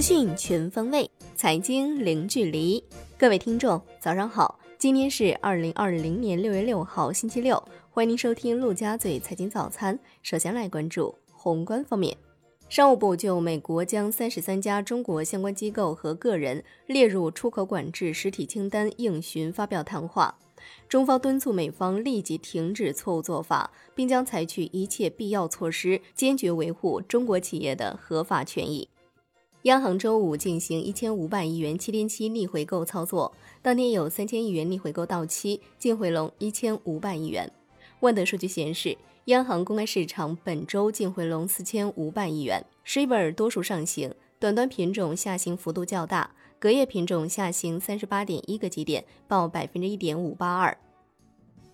资讯全方位，财经零距离。各位听众，早上好！今天是二零二零年六月六号，星期六。欢迎您收听陆家嘴财经早餐。首先来关注宏观方面，商务部就美国将三十三家中国相关机构和个人列入出口管制实体清单应询发表谈话。中方敦促美方立即停止错误做法，并将采取一切必要措施，坚决维护中国企业的合法权益。央行周五进行一千五百亿元七天期逆回购操作，当天有三千亿元逆回购到期，净回笼一千五百亿元。万德数据显示，央行公开市场本周净回笼四千五百亿元，Shibor 多数上行，短端品种下行幅度较大。隔夜品种下行三十八点一个基点，报百分之一点五八二。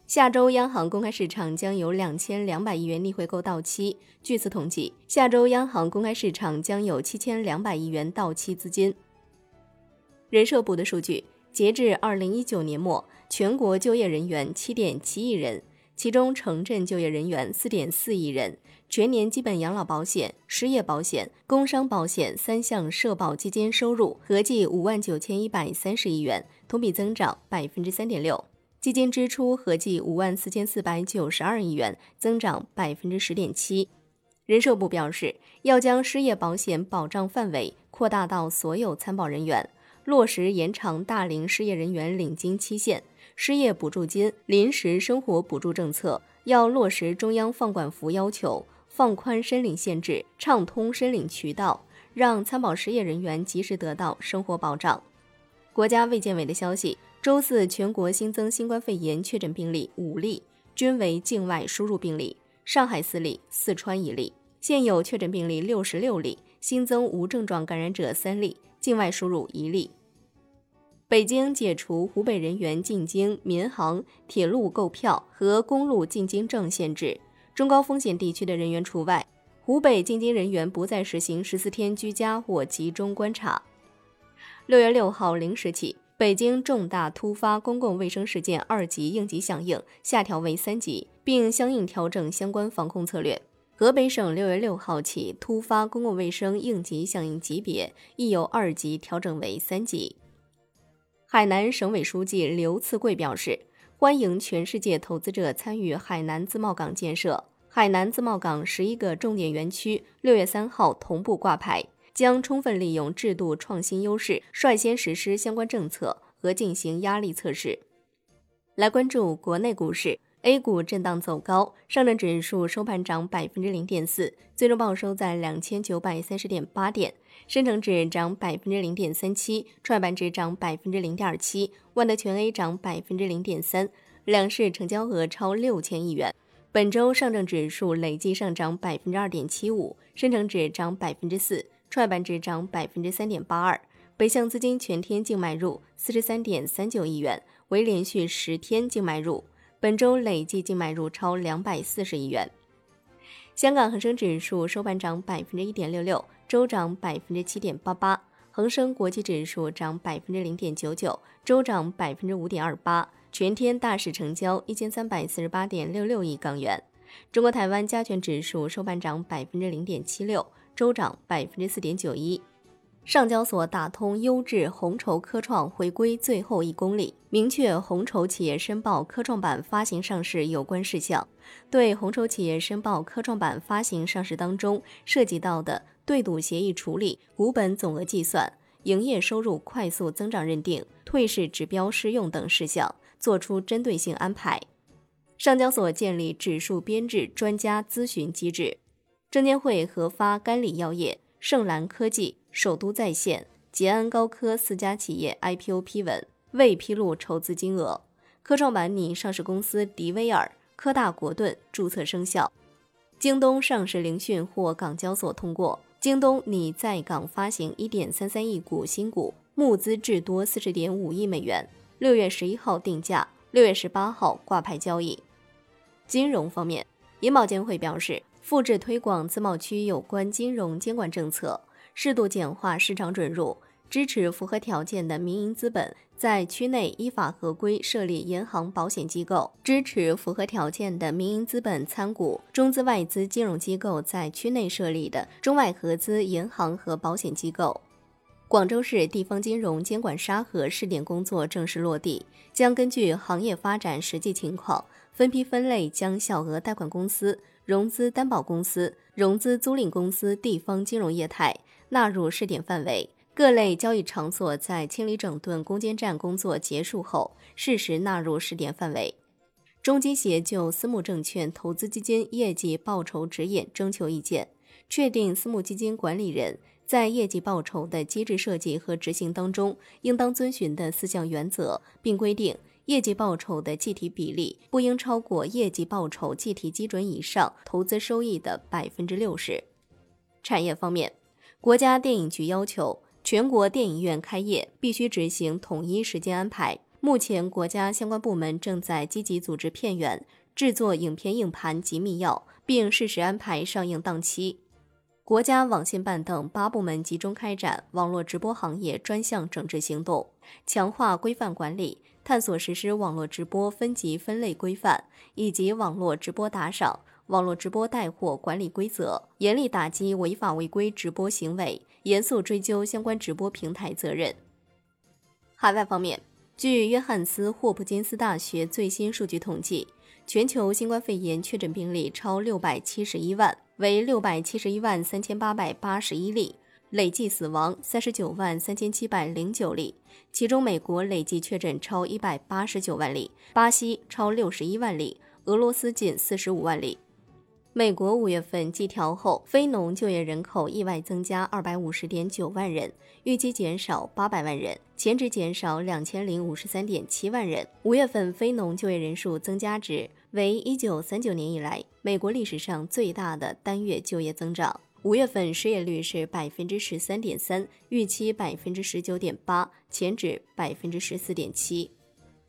下周央行公开市场将有两千两百亿元逆回购到期。据此统计，下周央行公开市场将有七千两百亿元到期资金。人社部的数据，截至二零一九年末，全国就业人员七点七亿人。其中，城镇就业人员四点四亿人，全年基本养老保险、失业保险、工伤保险三项社保基金收入合计五万九千一百三十亿元，同比增长百分之三点六；基金支出合计五万四千四百九十二亿元，增长百分之十点七。人社部表示，要将失业保险保障范围扩大到所有参保人员，落实延长大龄失业人员领金期限。失业补助金、临时生活补助政策要落实中央放管服要求，放宽申领限制，畅通申领渠道，让参保失业人员及时得到生活保障。国家卫健委的消息，周四全国新增新冠肺炎确诊病例五例，均为境外输入病例，上海四例，四川一例。现有确诊病例六十六例，新增无症状感染者三例，境外输入一例。北京解除湖北人员进京民航、铁路购票和公路进京证限制，中高风险地区的人员除外。湖北进京人员不再实行十四天居家或集中观察。六月六号零时起，北京重大突发公共卫生事件二级应急响应下调为三级，并相应调整相关防控策略。河北省六月六号起，突发公共卫生应急响应级别亦由二级调整为三级。海南省委书记刘赐贵表示，欢迎全世界投资者参与海南自贸港建设。海南自贸港十一个重点园区六月三号同步挂牌，将充分利用制度创新优势，率先实施相关政策和进行压力测试。来关注国内股市。A 股震荡走高，上证指数收盘涨百分之零点四，最终报收在两千九百三十点八点；深成指涨百分之零点三七，创业板指涨百分之零点七，万德全 A 涨百分之零点三，两市成交额超六千亿元。本周上证指数累计上涨百分之二点七五，深成指涨百分之四，创业板指涨百分之三点八二。北向资金全天净买入四十三点三九亿元，为连续十天净买入。本周累计净买入超两百四十亿元。香港恒生指数收盘涨百分之一点六六，周涨百分之七点八八。恒生国际指数涨百分之零点九九，周涨百分之五点二八。全天大市成交一千三百四十八点六六亿港元。中国台湾加权指数收盘涨百分之零点七六，周涨百分之四点九一。上交所打通优质红筹科创回归最后一公里，明确红筹企业申报科创板发行上市有关事项，对红筹企业申报科创板发行上市当中涉及到的对赌协议处理、股本总额计算、营业收入快速增长认定、退市指标适用等事项，作出针对性安排。上交所建立指数编制专家咨询机制，证监会核发甘李药业、盛兰科技。首都在线、捷安高科四家企业 IPO 批文，未披露筹资金额。科创板拟上市公司迪威尔、科大国盾注册生效。京东上市聆讯获港交所通过，京东拟在港发行1.33亿股新股，募资至多40.5亿美元。六月十一号定价，六月十八号挂牌交易。金融方面，银保监会表示，复制推广自贸区有关金融监管政策。适度简化市场准入，支持符合条件的民营资本在区内依法合规设立银行、保险机构；支持符合条件的民营资本参股中资外资金融机构在区内设立的中外合资银行和保险机构。广州市地方金融监管沙盒试点工作正式落地，将根据行业发展实际情况，分批分类将小额贷款公司、融资担保公司、融资租赁公司地方金融业态纳入试点范围。各类交易场所在清理整顿攻坚战工作结束后，适时纳入试点范围。中基协就私募证券投资基金业绩报酬指引征求意见，确定私募基金管理人在业绩报酬的机制设计和执行当中应当遵循的四项原则，并规定业绩报酬的计提比例不应超过业绩报酬计提基准以上投资收益的百分之六十。产业方面，国家电影局要求。全国电影院开业必须执行统一时间安排。目前，国家相关部门正在积极组织片源、制作影片硬盘及密钥，并适时安排上映档期。国家网信办等八部门集中开展网络直播行业专项整治行动，强化规范管理，探索实施网络直播分级分类规范以及网络直播打赏。网络直播带货管理规则，严厉打击违法违规直播行为，严肃追究相关直播平台责任。海外方面，据约翰斯·霍普金斯大学最新数据统计，全球新冠肺炎确诊病例超六百七十一万，为六百七十一万三千八百八十一例，累计死亡三十九万三千七百零九例，其中美国累计确诊超一百八十九万例，巴西超六十一万例，俄罗斯近四十五万例。美国五月份季调后非农就业人口意外增加二百五十点九万人，预计减少八百万人，前值减少两千零五十三点七万人。五月份非农就业人数增加值为一九三九年以来美国历史上最大的单月就业增长。五月份失业率是百分之十三点三，预期百分之十九点八，前值百分之十四点七。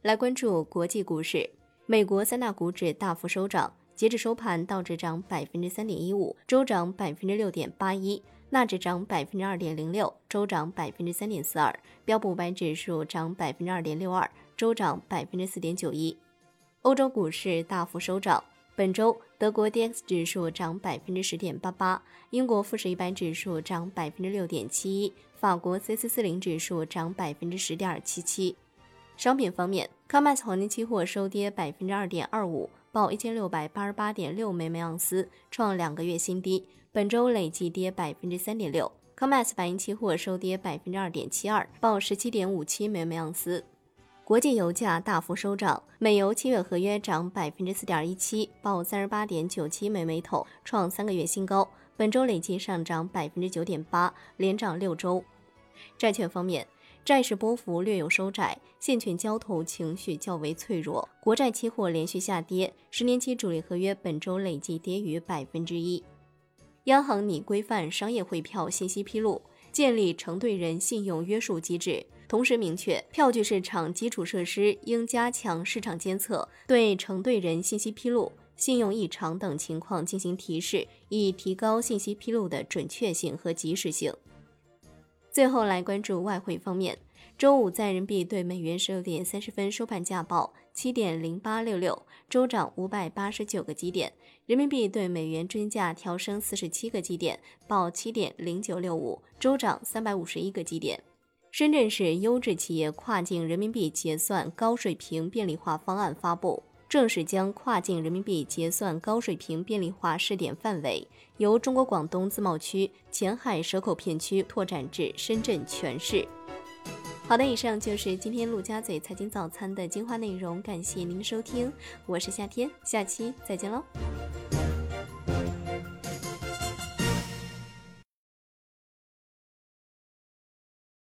来关注国际股市，美国三大股指大幅收涨。截至收盘，道指涨百分之三点一五，周涨百分之六点八一；纳指涨百分之二点零六，周涨百分之三点四二；标普五百指数涨百分之二点六二，周涨百分之四点九一。欧洲股市大幅收涨，本周德国 D X 指数涨百分之十点八八，英国富时一百指数涨百分之六点七一，法国 C 四四零指数涨百分之十点七七。商品方面，COMEX 黄金期货收跌百分之二点二五。报一千六百八十八点六美每盎司，创两个月新低。本周累计跌百分之三点六。COMEX 白银期货收跌百分之二点七二，报十七点五七美每盎司。国际油价大幅收涨，美油七月合约涨百分之四点一七，报三十八点九七美每桶，创三个月新高。本周累计上涨百分之九点八，连涨六周。债券方面。债市波幅略有收窄，现券交投情绪较为脆弱，国债期货连续下跌，十年期主力合约本周累计跌逾百分之一。央行拟规范商业汇票信息披露，建立承兑人信用约束机制，同时明确票据市场基础设施应加强市场监测，对承兑人信息披露、信用异常等情况进行提示，以提高信息披露的准确性和及时性。最后来关注外汇方面，周五在人民币对美元十六点三十分收盘价报七点零八六六，周涨五百八十九个基点，人民币对美元均价调升四十七个基点，报七点零九六五，周涨三百五十一个基点。深圳市优质企业跨境人民币结算高水平便利化方案发布。正式将跨境人民币结算高水平便利化试点范围由中国广东自贸区前海蛇口片区拓展至深圳全市。好的，以上就是今天陆家嘴财经早餐的精华内容，感谢您的收听，我是夏天，下期再见喽。